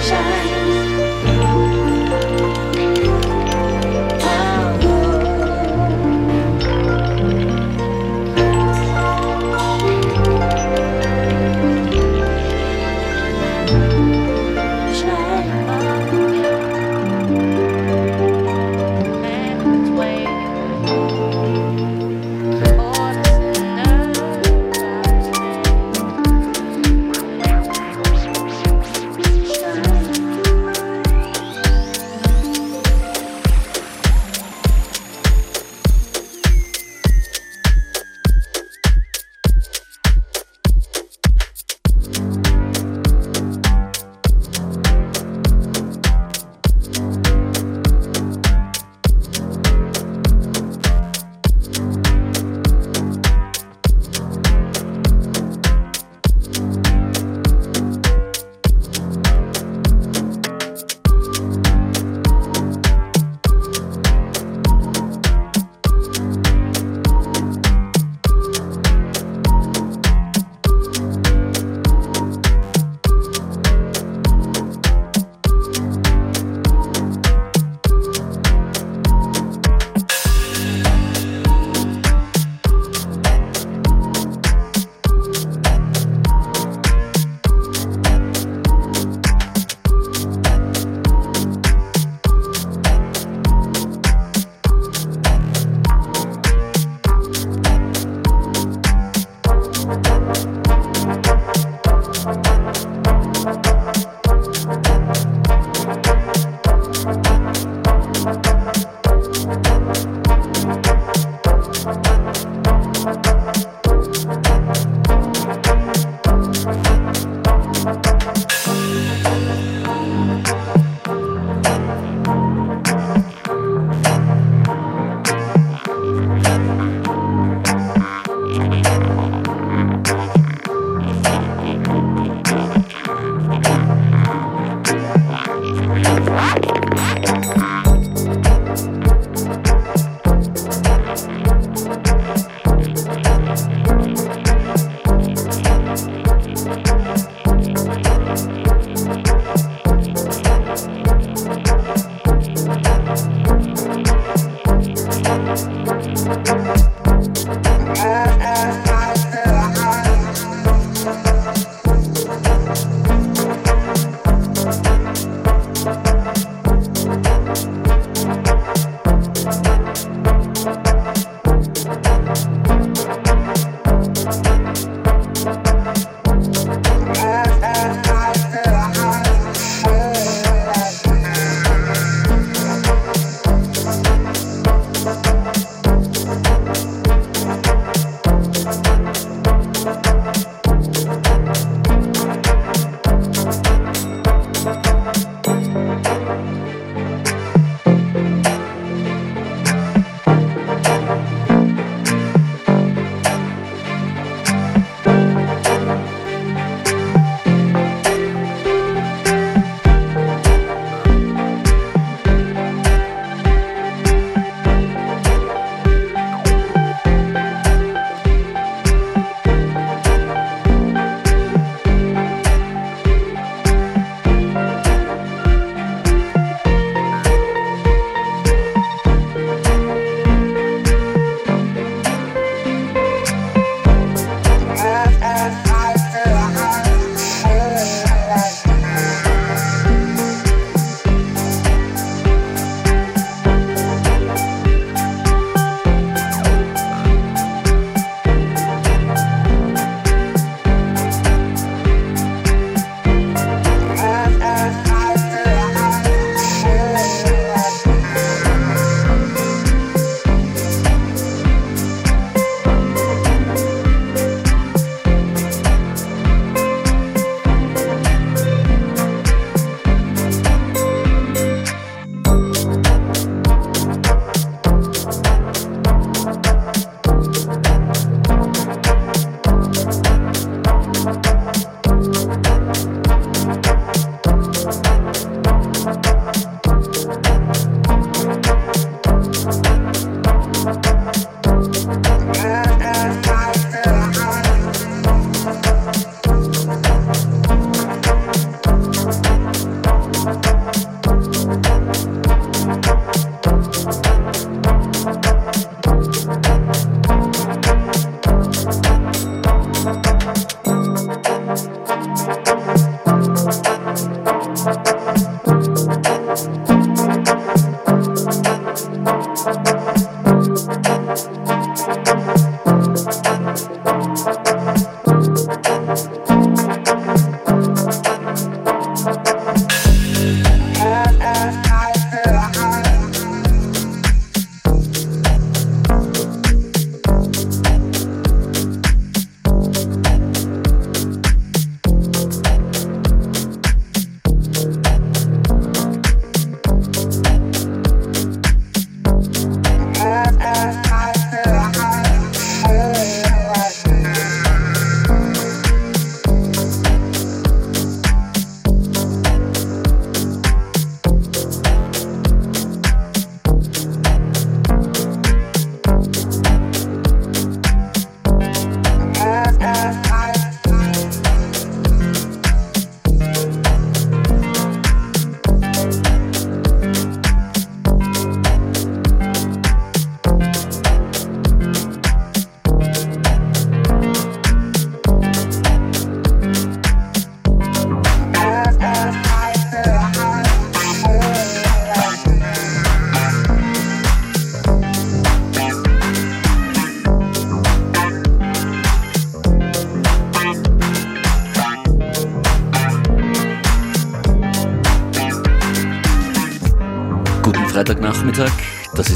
山。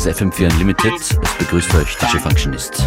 Ist FM4 Unlimited. Es begrüßt euch DJ Functionist.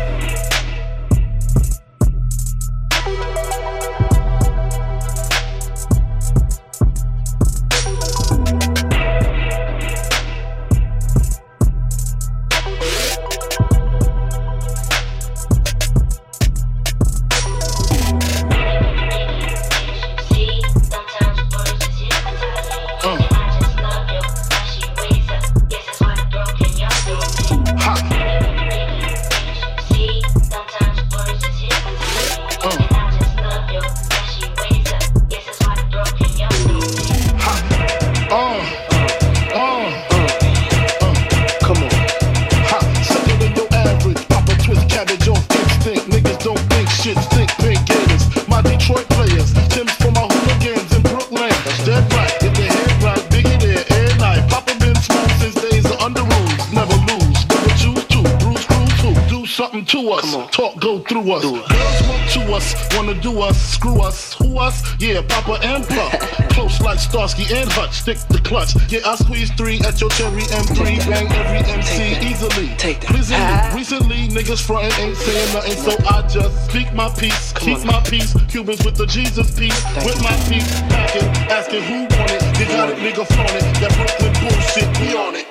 clutch. Yeah, I squeeze three at your cherry M3. Bang every MC Take easily. Take that. Recently, ah. recently, niggas frontin' ain't saying nothing, so I just speak my peace. Come keep on, my peace. Cubans with the Jesus piece. Thank with you. my peace packing, asking who want it. You got it, nigga, flaunt it. That Brooklyn bullshit, we on it.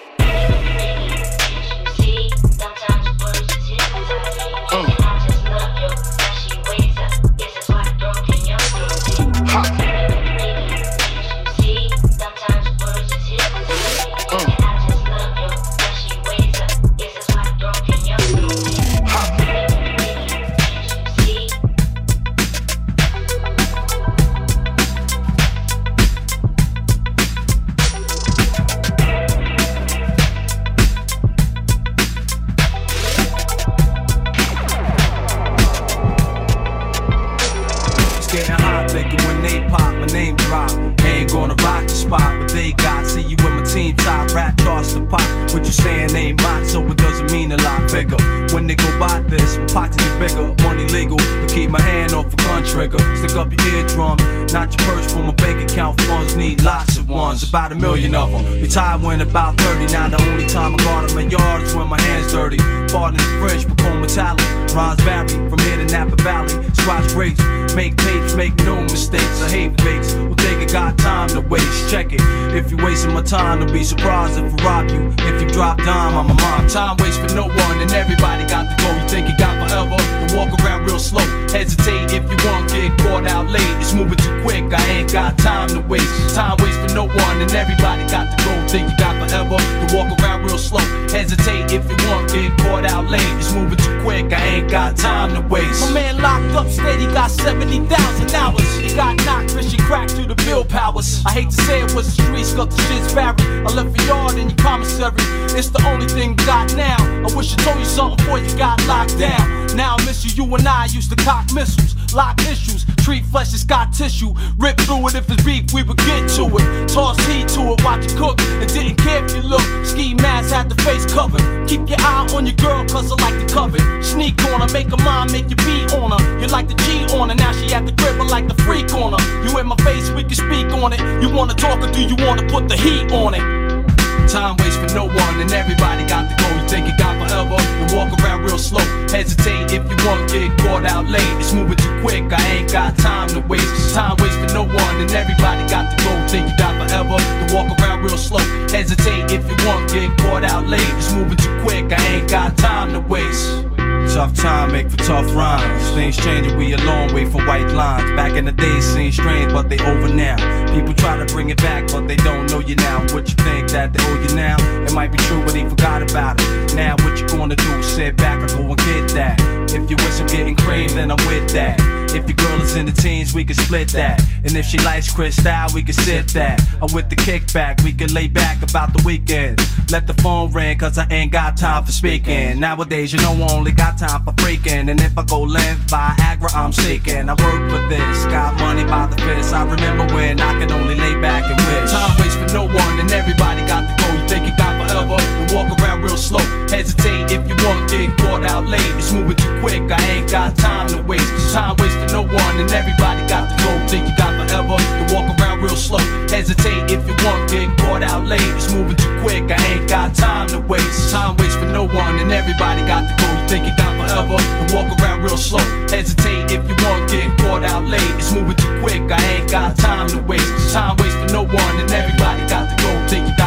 About a million of them. Retired when about 30. Now the only time I guard in my yard is when my hands dirty. Pardon the French, become metallic. Rhymes vary from here to Napa Valley. Scratch grapes, make tapes, make no mistakes. I hate fakes. Who think it got time to waste? Check it. If you wasting my time, don't be surprised if I rob you. If you drop dime, I'm a mom. Time waits for no one, and everybody got to go. You think you got forever? To walk around real slow. Hesitate if you want, get caught out late. It's moving too quick. I ain't got time to waste. Time waits for no one, and everybody got to go. Think you got forever? To walk around real slow. Hesitate if you want, get caught out late. It's moving too quick. I ain't got time to waste. My man locked up steady, got 70,000 hours. He got knocked, Christian cracked through the bill powers. I hate to say it was the streets, got the shit's varied. I left your yard in your commissary. It's the only thing got now. I wish I told you something before you got locked down. Now I miss you, you and I used to cock missiles. Lock issues. Treat flesh as scar tissue. Rip through it if it's beef, we would get to it. Toss heat to it, watch it cook. And didn't care if you look. Ski mask had the face covered. Keep your eye on your girl, cause I like to cover. Sneak on her, make her mind, make you beat on her. You like the G on her, now she at the grip, I like the freak on her. You in my face, we can speak on it. You wanna talk or do you wanna put the heat on it? Time waits for no one, and everybody got to go. You think it got forever? You walk around real slow. Hesitate if you want, get caught out late. It's moving too quick, I ain't got time to waste. Time waits for no one, and everybody got to go. Think you got forever? You walk around real slow. Hesitate if you want, get caught out late. It's moving too quick, I ain't got time to waste. Tough time make for tough rhymes. Things changing, we a long way from white lines. Back in the days seem strange, but they over now. People try to bring it back, but they don't know you now. What you think that they owe you now? It might be true, but they forgot about it. Now what you gonna do? Sit back or go and get that. If you wish I'm getting cream, then I'm with that. If your girl is in the teens, we can split that. And if she likes Cristal, we can sit that. I'm with the kickback, we can lay back about the weekend. Let the phone ring, cause I ain't got time for speaking. Nowadays, you know I only got time for freaking. And if I go left, Viagra, I'm seeking. I work with this, got money by the fist. I remember when I could only lay back and wish. Time waits for no one, and everybody got to go. You think you got forever? We walk around real slow. Hesitate if you want, get caught out late. It's moving too quick, I ain't got time to waste. Time waits for no one, and everybody got to go. Think you got forever? You walk around real slow. Hesitate if you want, get caught out late. It's moving too quick, I ain't got time to waste. Time waits for no one, and everybody got to go. You think you got forever? You walk around real slow. Hesitate if you want, get caught out late. It's moving too quick, I ain't got time to waste. Time waits for no one, and everybody got to go. Think you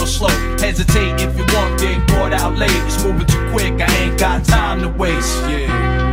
real slow. Hesitate if you want, get caught out late. It's moving too quick, I ain't got time to waste. Yeah.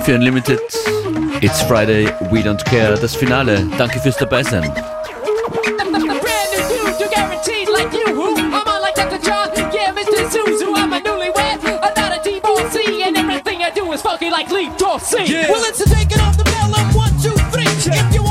FM4 Unlimited. It's Friday, we don't care. Das Finale. Danke fürs dabei sein. Brand new dude, you guaranteed like you. Who? I'm on like Dr. John. Yeah, Mr. Voodoo. I'm a newlywed. I'm not a divorcee, and everything I do is funky like Lee Dorsey. Well, it's a taking off the bell. I'm one, two, three. If you